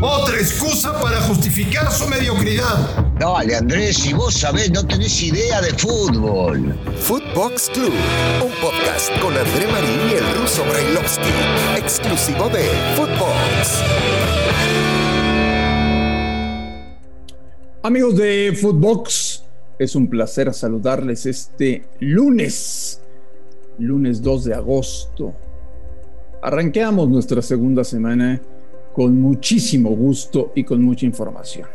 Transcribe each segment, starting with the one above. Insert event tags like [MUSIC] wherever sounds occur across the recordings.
Otra excusa para justificar su mediocridad. Dale, Andrés, si vos sabés, no tenés idea de fútbol. Footbox Club, un podcast con André Marín y el ruso Brailovsky, exclusivo de Footbox. Amigos de Footbox, es un placer saludarles este lunes, lunes 2 de agosto. Arranqueamos nuestra segunda semana con muchísimo gusto y con mucha información.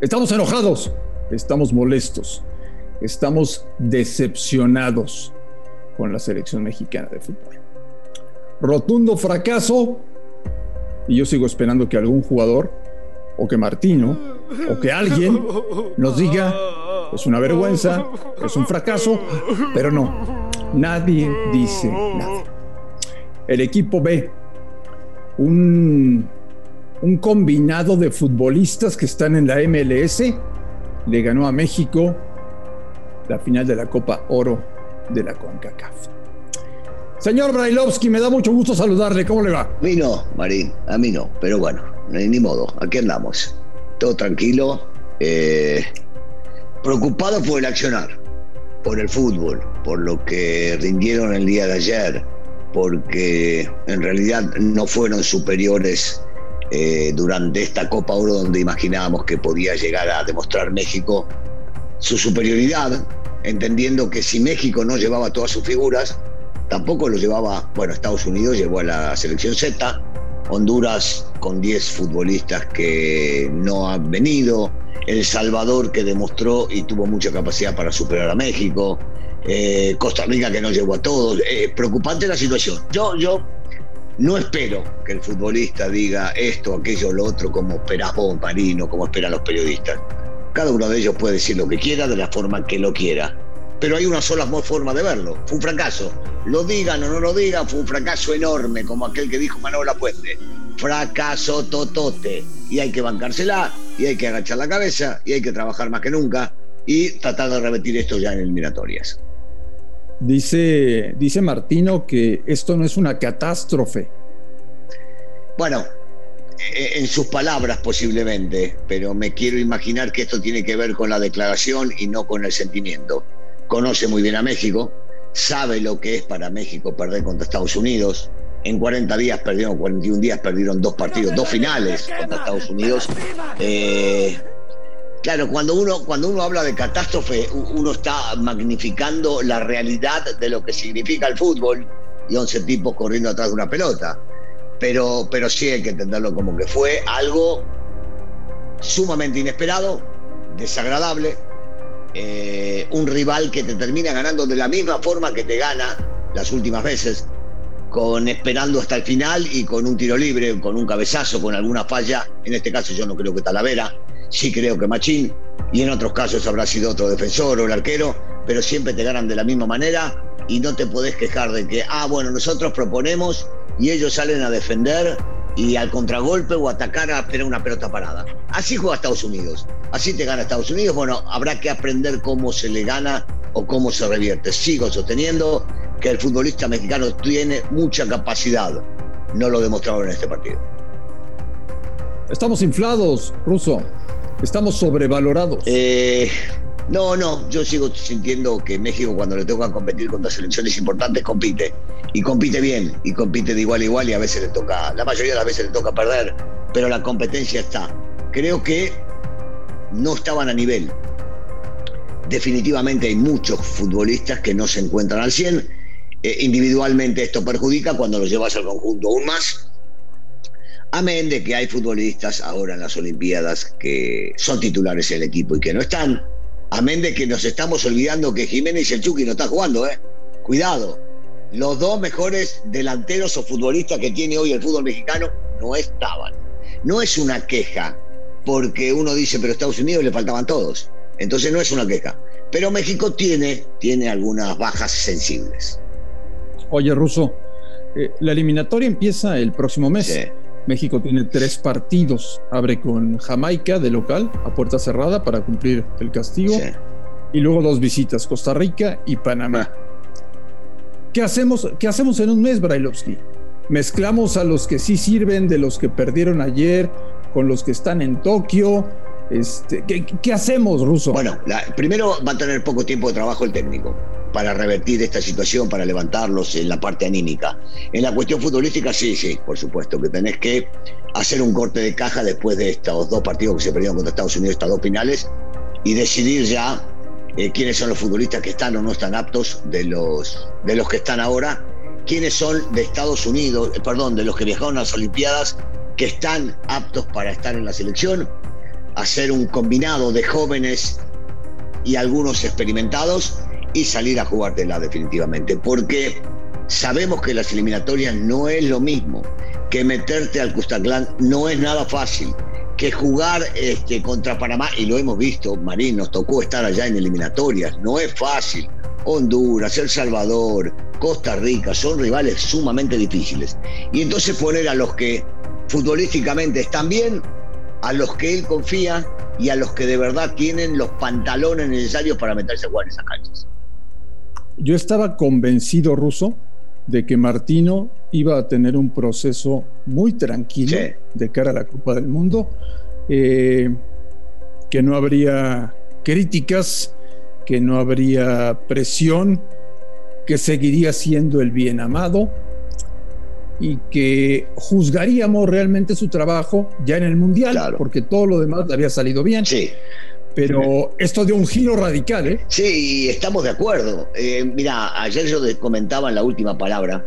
Estamos enojados, estamos molestos, estamos decepcionados con la selección mexicana de fútbol. Rotundo fracaso y yo sigo esperando que algún jugador o que Martino o que alguien nos diga es una vergüenza, es un fracaso, pero no, nadie dice nada. El equipo B un, combinado de futbolistas que están en la MLS. Le ganó a México la final de la Copa Oro de la CONCACAF. Señor Brailovsky, me da mucho gusto saludarle. ¿Cómo le va? A mí no, Marín, a mí no. Pero bueno, ni modo, aquí andamos. Todo tranquilo. Eh, preocupado por el accionar, por el fútbol, por lo que rindieron el día de ayer porque en realidad no fueron superiores eh, durante esta Copa Oro donde imaginábamos que podía llegar a demostrar México su superioridad, entendiendo que si México no llevaba todas sus figuras, tampoco lo llevaba, bueno, Estados Unidos llevó a la selección Z, Honduras con 10 futbolistas que no han venido, El Salvador que demostró y tuvo mucha capacidad para superar a México, eh, Costa Rica que no llegó a todos. Eh, preocupante la situación. Yo, yo no espero que el futbolista diga esto, aquello, lo otro, como esperas vos, Marino, como esperan los periodistas. Cada uno de ellos puede decir lo que quiera de la forma que lo quiera. Pero hay una sola forma de verlo. Fue un fracaso. Lo digan o no lo digan, fue un fracaso enorme, como aquel que dijo Manuel Puente. Fracaso totote. Y hay que bancársela, y hay que agachar la cabeza, y hay que trabajar más que nunca, y tratar de repetir esto ya en eliminatorias. Dice, dice Martino que esto no es una catástrofe. Bueno, e, en sus palabras posiblemente, pero me quiero imaginar que esto tiene que ver con la declaración y no con el sentimiento. Conoce muy bien a México, sabe lo que es para México perder contra Estados Unidos. En 40 días perdieron, 41 días perdieron dos partidos, dos finales contra Estados Unidos. Eh, Claro, cuando uno, cuando uno habla de catástrofe, uno está magnificando la realidad de lo que significa el fútbol y 11 tipos corriendo atrás de una pelota. Pero, pero sí hay que entenderlo como que fue algo sumamente inesperado, desagradable, eh, un rival que te termina ganando de la misma forma que te gana las últimas veces, con esperando hasta el final y con un tiro libre, con un cabezazo, con alguna falla. En este caso yo no creo que Talavera, sí creo que Machín, y en otros casos habrá sido otro defensor o el arquero, pero siempre te ganan de la misma manera y no te podés quejar de que, ah, bueno, nosotros proponemos y ellos salen a defender y al contragolpe o atacar a tener una pelota parada. Así juega Estados Unidos, así te gana Estados Unidos. Bueno, habrá que aprender cómo se le gana o cómo se revierte. Sigo sosteniendo que el futbolista mexicano tiene mucha capacidad. No lo demostraron en este partido. Estamos inflados, Ruso. Estamos sobrevalorados. Eh, no, no, yo sigo sintiendo que México cuando le toca competir contra selecciones importantes compite. Y compite bien, y compite de igual a igual y a veces le toca, la mayoría de las veces le toca perder, pero la competencia está. Creo que no estaban a nivel. Definitivamente hay muchos futbolistas que no se encuentran al 100. Eh, individualmente esto perjudica cuando lo llevas al conjunto aún más. Amén de que hay futbolistas ahora en las Olimpiadas que son titulares en el equipo y que no están. Amén de que nos estamos olvidando que Jiménez y el Chucky no están jugando, ¿eh? Cuidado. Los dos mejores delanteros o futbolistas que tiene hoy el fútbol mexicano no estaban. No es una queja, porque uno dice, pero Estados Unidos le faltaban todos. Entonces no es una queja. Pero México tiene, tiene algunas bajas sensibles. Oye, Russo, eh, la eliminatoria empieza el próximo mes. Sí. México tiene tres partidos. Abre con Jamaica de local a puerta cerrada para cumplir el castigo. Y luego dos visitas, Costa Rica y Panamá. ¿Qué hacemos, ¿Qué hacemos en un mes, Brailovsky? mezclamos a los que sí sirven de los que perdieron ayer con los que están en Tokio. Este, ¿qué, hacemos, Ruso? Bueno, primero va a tener poco tiempo de trabajo el técnico para revertir esta situación, para levantarlos en la parte anímica. En la cuestión futbolística, sí, sí, por supuesto, que tenés que hacer un corte de caja después de estos dos partidos que se perdieron contra Estados Unidos, estas dos finales, y decidir ya eh, quiénes son los futbolistas que están o no están aptos de los, de los que están ahora, quiénes son de Estados Unidos, eh, perdón, de los que viajaron a las Olimpiadas, que están aptos para estar en la selección, hacer un combinado de jóvenes y algunos experimentados y salir a jugártela definitivamente, porque sabemos que las eliminatorias no es lo mismo, que meterte al Custaclán no es nada fácil que jugar este, contra Panamá, y lo hemos visto, Marín, nos tocó estar allá en eliminatorias, no es fácil. Honduras, El Salvador, Costa Rica, son rivales sumamente difíciles. Y entonces poner a los que futbolísticamente están bien, a los que él confía y a los que de verdad tienen los pantalones necesarios para meterse a jugar en esas canchas. Yo estaba convencido, Ruso, de que Martino iba a tener un proceso muy tranquilo de cara a la Copa del Mundo, eh, que no habría críticas, que no habría presión, que seguiría siendo el bien amado y que juzgaríamos realmente su trabajo ya en el Mundial, porque todo lo demás le había salido bien. Sí. Pero esto dio un giro radical, ¿eh? Sí, estamos de acuerdo. Eh, mira, ayer yo comentaba en la última palabra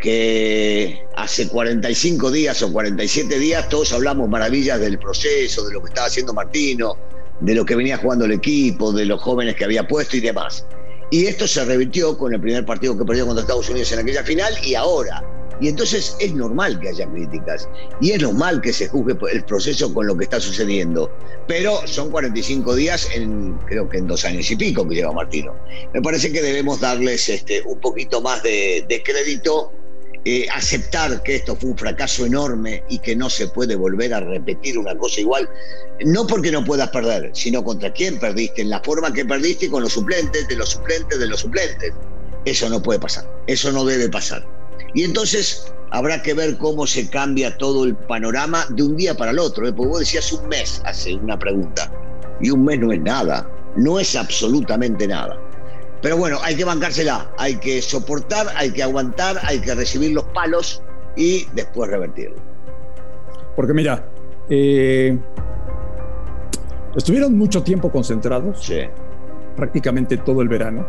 que hace 45 días o 47 días todos hablamos maravillas del proceso, de lo que estaba haciendo Martino, de lo que venía jugando el equipo, de los jóvenes que había puesto y demás. Y esto se revirtió con el primer partido que perdió contra Estados Unidos en aquella final y ahora y entonces es normal que haya críticas y es normal que se juzgue el proceso con lo que está sucediendo. Pero son 45 días en, creo que en dos años y pico que lleva Martino. Me parece que debemos darles este, un poquito más de, crédito, eh, aceptar que esto fue un fracaso enorme y que no se puede volver a repetir una cosa igual. No porque no puedas perder, sino contra quién perdiste, en la forma que perdiste con los suplentes, de los suplentes, de los suplentes. Eso no puede pasar, eso no debe pasar. Y entonces habrá que ver cómo se cambia todo el panorama de un día para el otro. ¿eh? Porque vos decías un mes, hace una pregunta. Y un mes no es nada, no es absolutamente nada. Pero bueno, hay que bancársela, hay que soportar, hay que aguantar, hay que recibir los palos y después revertirlo. Porque mira, eh, estuvieron mucho tiempo concentrados, sí. prácticamente todo el verano.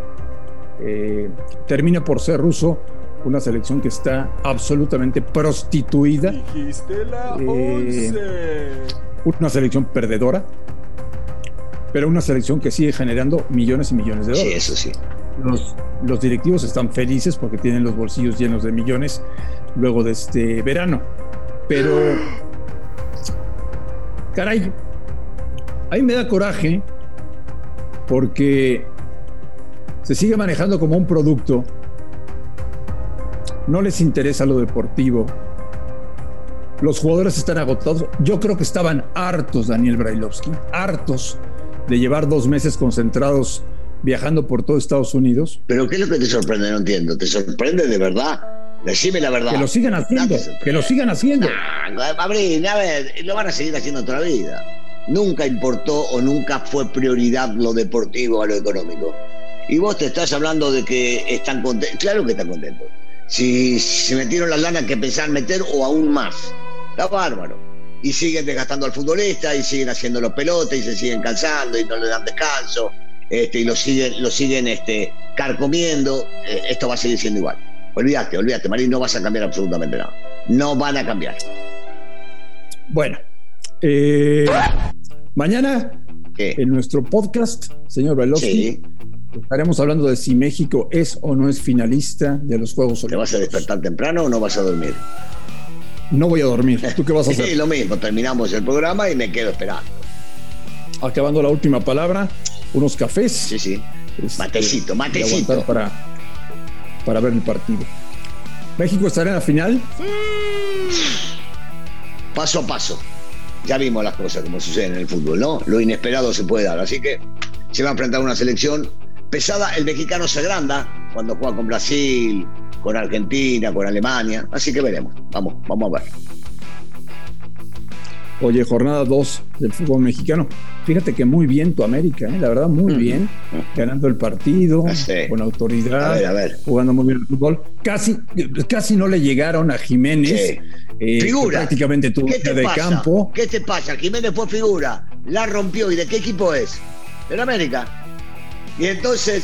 Eh, termina por ser ruso una selección que está absolutamente prostituida. Eh, una selección perdedora, pero una selección que sigue generando millones y millones de dólares. Sí, eso sí. Los, los directivos están felices porque tienen los bolsillos llenos de millones luego de este verano. Pero, [GASPS] caray, a mí me da coraje porque se sigue manejando como un producto no les interesa lo deportivo. Los jugadores están agotados. Yo creo que estaban hartos, Daniel Brailovsky, hartos de llevar dos meses concentrados viajando por todo Estados Unidos. Pero ¿qué es lo que te sorprende? No entiendo. ¿Te sorprende de verdad? Decime la verdad. Que lo sigan haciendo. Que lo sigan haciendo. a ver, lo van a seguir haciendo toda la vida. Nunca importó o nunca fue prioridad lo deportivo a lo económico. Y vos te estás hablando de que están contentos. Claro que están contentos si se metieron la lana que pensaban meter o aún más. Está bárbaro. Y siguen desgastando al futbolista y siguen haciendo los pelotes y se siguen cansando y no le dan descanso este, y lo siguen, lo siguen este, carcomiendo. Eh, esto va a seguir siendo igual. Olvídate, olvídate, Marín, no vas a cambiar absolutamente nada. No van a cambiar. Bueno, eh, mañana en nuestro podcast, señor Veloci, Estaremos hablando de si México es o no es finalista de los Juegos Olímpicos. ¿Te vas a despertar temprano o no vas a dormir? No voy a dormir. ¿Tú qué vas a hacer? sí, lo mismo. Terminamos el programa y me quedo esperando. Acabando la última palabra, unos cafés. Sí, sí. Este, matecito, matecito. Para, para ver el partido. ¿México estará en la final? Paso a paso. Ya vimos las cosas como suceden en el fútbol, ¿no? Lo inesperado se puede dar. Así que se va a enfrentar una selección pesada, el mexicano se agranda cuando juega con Brasil, con Argentina, con Alemania. Así que veremos. Vamos, vamos a ver. Oye, jornada 2 del fútbol mexicano. Fíjate que muy bien tu América, ¿eh? la verdad, muy bien. Ganando el partido, con autoridad, jugando muy bien el fútbol. Casi, casi no le llegaron a Jiménez. Eh, figura. Prácticamente tuvo de campo. ¿Qué te pasa? Jiménez fue figura, la rompió. ¿Y de qué equipo es? Del América. Y entonces,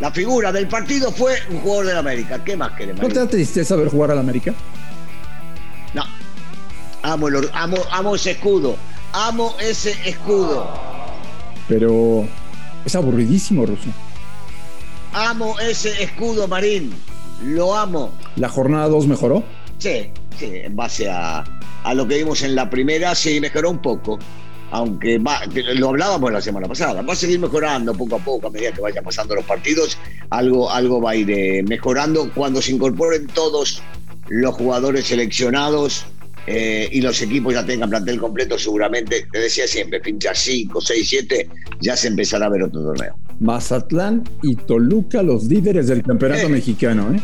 la figura del partido fue un jugador del América. ¿Qué más queremos? ¿No te da tristeza ver jugar al América? No, Amo, amo, amo ese escudo. Amo ese escudo. Pero es aburridísimo, Ruso. Amo ese escudo, Marín. Lo amo. ¿La jornada 2 mejoró? Sí, sí, en base a, a, lo que vimos en la primera, sí, mejoró un poco. Aunque va, lo hablábamos la semana pasada, va a seguir mejorando poco a poco a medida que vayan pasando los partidos. Algo, algo va a ir eh, mejorando cuando se incorporen todos los jugadores seleccionados eh, y los equipos ya tengan plantel completo, seguramente, te decía siempre, pincha 5, 6, 7, ya se empezará a ver otro torneo. Mazatlán y Toluca, los líderes del campeonato mexicano, ¿eh?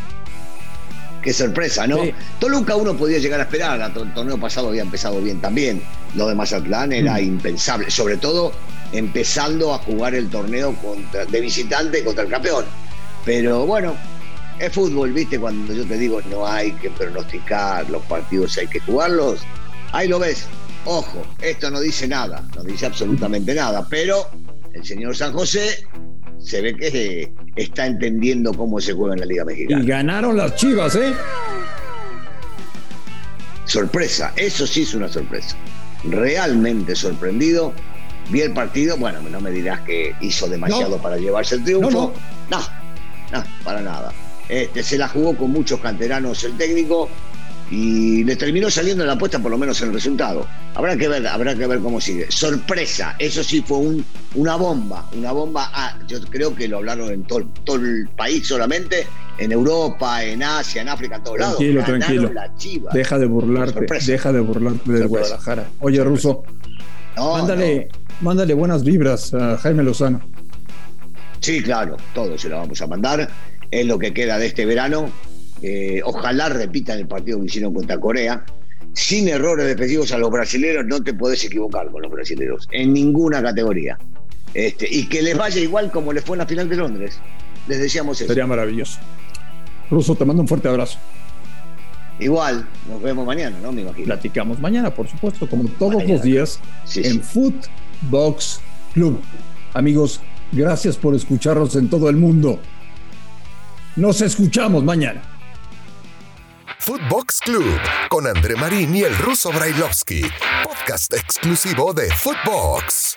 Qué sorpresa, ¿no? Toluca uno podía llegar a esperar, el torneo pasado había empezado bien también. Lo de Mazatlán era mm. impensable, sobre todo empezando a jugar el torneo contra, de visitante contra el campeón. Pero bueno, es fútbol, ¿viste? Cuando yo te digo no hay que pronosticar, los partidos hay que jugarlos. Ahí lo ves. Ojo, esto no dice nada, no dice absolutamente nada, pero el señor San José se ve que está entendiendo cómo se juega en la Liga Mexicana. Y ganaron las chivas, ¿eh? Sorpresa, eso sí es una sorpresa. Realmente sorprendido. Vi el partido, bueno, no me dirás que hizo demasiado para llevarse el triunfo. no, no para nada. Este, se la jugó con muchos canteranos el técnico y le terminó saliendo la apuesta por lo menos en el resultado. Habrá que ver, habrá que ver cómo sigue. Sorpresa, eso sí fue un, una bomba, una bomba. Ah, yo creo que lo hablaron en todo, todo, el país solamente, en Europa, en Asia, en África, en todos lados. Tranquilo, tranquilo. Deja de burlarte, deja de burlarte de Guadalajara. Oye, Ruso, mándale, mándale buenas vibras a Jaime Lozano. Sí, claro, todo se lo vamos a mandar es lo que queda de este verano. Eh, ojalá repitan el partido que hicieron contra Corea. Sin errores defensivos a los brasileños, no te puedes equivocar con los brasileños, en ninguna categoría. Este, y que les vaya igual como les fue en la final de Londres. Les decíamos eso. Sería maravilloso. Ruso, te mando un fuerte abrazo. Igual, nos vemos mañana, ¿no? Me imagino. Platicamos mañana, por supuesto, como todos los días, en Footbox Club. Amigos, gracias por escucharnos en todo el mundo. Nos escuchamos mañana. Footbox Club con André Marín y el ruso Brailovsky, podcast exclusivo de Footbox.